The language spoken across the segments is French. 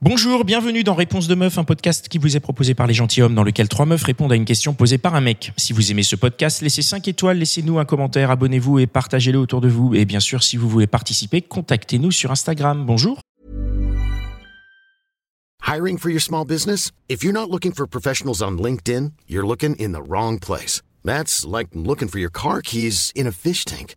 Bonjour, bienvenue dans Réponse de Meuf, un podcast qui vous est proposé par les gentilshommes dans lequel trois meufs répondent à une question posée par un mec. Si vous aimez ce podcast, laissez 5 étoiles, laissez-nous un commentaire, abonnez-vous et partagez-le autour de vous. Et bien sûr, si vous voulez participer, contactez-nous sur Instagram. Bonjour. Hiring for your small business? If you're not looking for professionals on LinkedIn, you're looking in the wrong place. That's like looking for your car keys in a fish tank.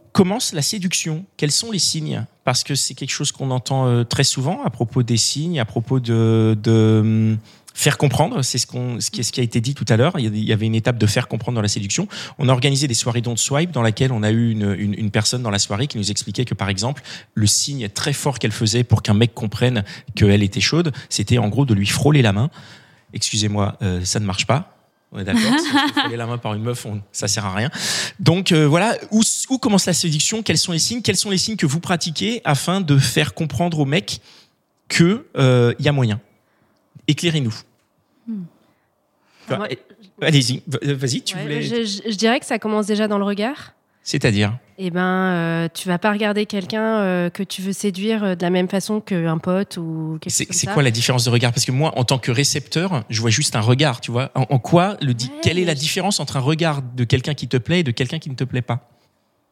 commence la séduction Quels sont les signes? Parce que c'est quelque chose qu'on entend euh, très souvent à propos des signes, à propos de... hum, Faire comprendre, c'est ce, qui, a été dit tout à l'heure. Il y avait une étape de faire comprendre dans la séduction. On a organisé des soirées Don't Swipe dans laquelle on a eu une personne dans la soirée qui nous expliquait que, par exemple, le signe très fort qu'elle faisait pour qu'un mec comprenne qu'elle était chaude, c'était en gros de lui frôler la main. Excusez-moi, euh, ça ne marche pas. On est d'accord Si la main par une meuf, on, ça sert à rien. Donc euh, voilà, où, où commence la séduction Quels sont les signes Quels sont les signes que vous pratiquez afin de faire comprendre au mec que euh, y a moyen Éclairez-nous. Moi, Allez-y, vas-y, tu Ouais, voulais. je, je- je dirais que ça commence déjà dans le regard. C'est-à-dire Eh ben, euh, tu vas pas regarder quelqu'un euh, que tu veux séduire euh, de la même façon qu'un pote ou quelque chose comme c'est quoi la différence de regard? Parce que moi, en tant que récepteur, je vois juste un regard, tu vois. En, en quoi le Ouais, Quelle est la différence entre un regard de quelqu'un qui te plaît et de quelqu'un qui ne te plaît pas?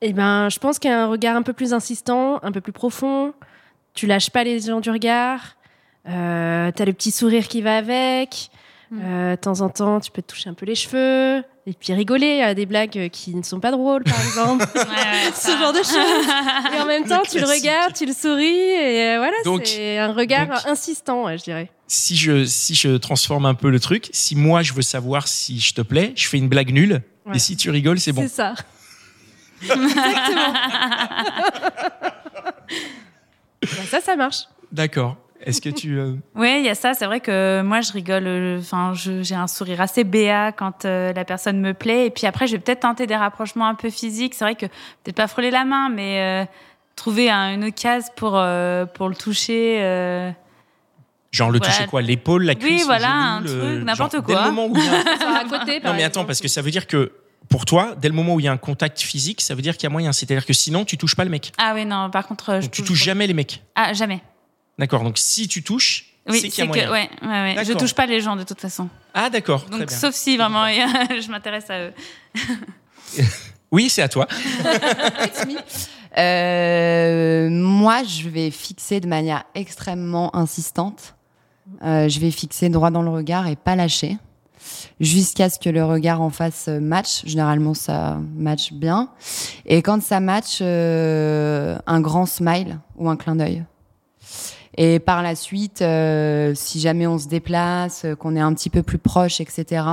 Eh ben, je pense qu'il y a un regard un peu plus insistant, un peu plus profond. Tu lâches pas les gens du regard. Euh, T'as le petit sourire qui va avec. Euh, de temps en temps, tu peux te toucher un peu les cheveux. Et puis rigoler à des blagues qui ne sont pas drôles, par exemple. Ce genre de choses. Et en même Le temps, tu le regardes, tu le souris. Et euh, voilà, c'est un regard donc- insistant, ouais, je dirais. si je, si je transforme un peu le truc, si moi je veux savoir si je te plais, je fais une blague nulle. Et si tu rigoles, c'est bon. C'est ça. Bah, ça, ça marche. D'accord. Est-ce que tu. euh, Oui, il y a ça. C'est vrai que moi, je rigole. euh, Enfin, je- j'ai un sourire assez béat quand euh, la personne me plaît. Et puis après, je vais peut-être tenter des rapprochements un peu physiques. C'est vrai que peut-être pas frôler la main, mais euh, trouver un- une occasion pour euh, pour le toucher. euh. Genre le Voilà. toucher quoi L'épaule, la Oui, cuisse voilà, le genou, un le- truc, n'importe genre, Dès le quoi. moment où il y a à côté, Non mais attends, parce que ça veut dire que pour toi, dès le moment où il y a un contact physique, ça veut dire qu'il y a moyen. C'est-à-dire que sinon, tu touches pas le mec. Ah oui, non. Par contre, je Donc, tu touche- touches jamais les mecs. Ah jamais. D'accord. Donc si tu touches, Oui, c'est qu'il y a que moyen. ouais, ouais, ouais. Je touche pas les gens de toute façon. Ah d'accord. très Donc bien. sauf si vraiment je m'intéresse à eux. Oui, c'est à toi. Euh, moi, je vais fixer de manière extrêmement insistante. Euh, je vais fixer droit dans le regard et pas lâcher. Jusqu'à ce que le regard en face euh, match. Généralement, ça match bien. Et quand ça match, euh, un grand smile ou un clin d'œil. Et par la suite, euh, si jamais on se déplace, euh, qu'on est un petit peu plus proche, etc.,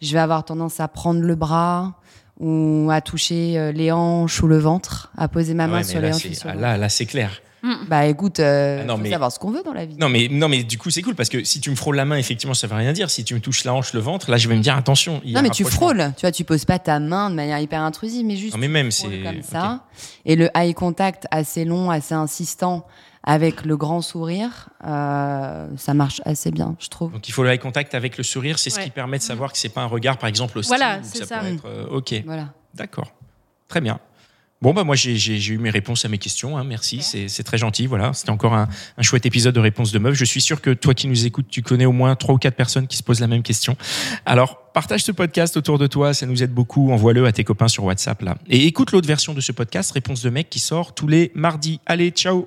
je vais avoir tendance à prendre le bras ou à toucher euh, les hanches ou le ventre, à poser ma Ah main ouais, sur là, les hanches sur ah, là, là, c'est clair. ventre. Bah écoute, euh, Ah non, faut mais- savoir ce qu'on veut dans la vie. Non mais non mais du coup c'est cool parce que si tu me frôles la main effectivement ça veut rien dire. Si tu me touches la hanche, le ventre, là je vais me dire attention. il y a Non, mais tu frôles. Tu vois, tu poses pas ta main de manière hyper intrusive, mais juste Non mais même tu frôles c'est comme ça. Et le eye contact assez long, assez insistant, avec le grand sourire, euh, ça marche assez bien, je trouve. Donc il faut le eye contact avec le sourire, c'est ce qui permet de savoir que c'est pas un regard par exemple hostile. Voilà, c'est ça. ça. peut être, euh, ok, Voilà. d'accord, très bien. Bon bah moi j'ai- eu mes réponses à mes questions, hein, merci, c'est c'est très gentil. Voilà, c'était encore un, un chouette épisode de réponse de meuf. Je suis sûr que toi qui nous écoutes, tu connais au moins trois ou quatre personnes qui se posent la même question. Alors partage ce podcast autour de toi, ça nous aide beaucoup. Envoie-le à tes copains sur WhatsApp là. Et écoute l'autre version de ce podcast, réponse de mec, qui sort tous les mardis. Allez, ciao.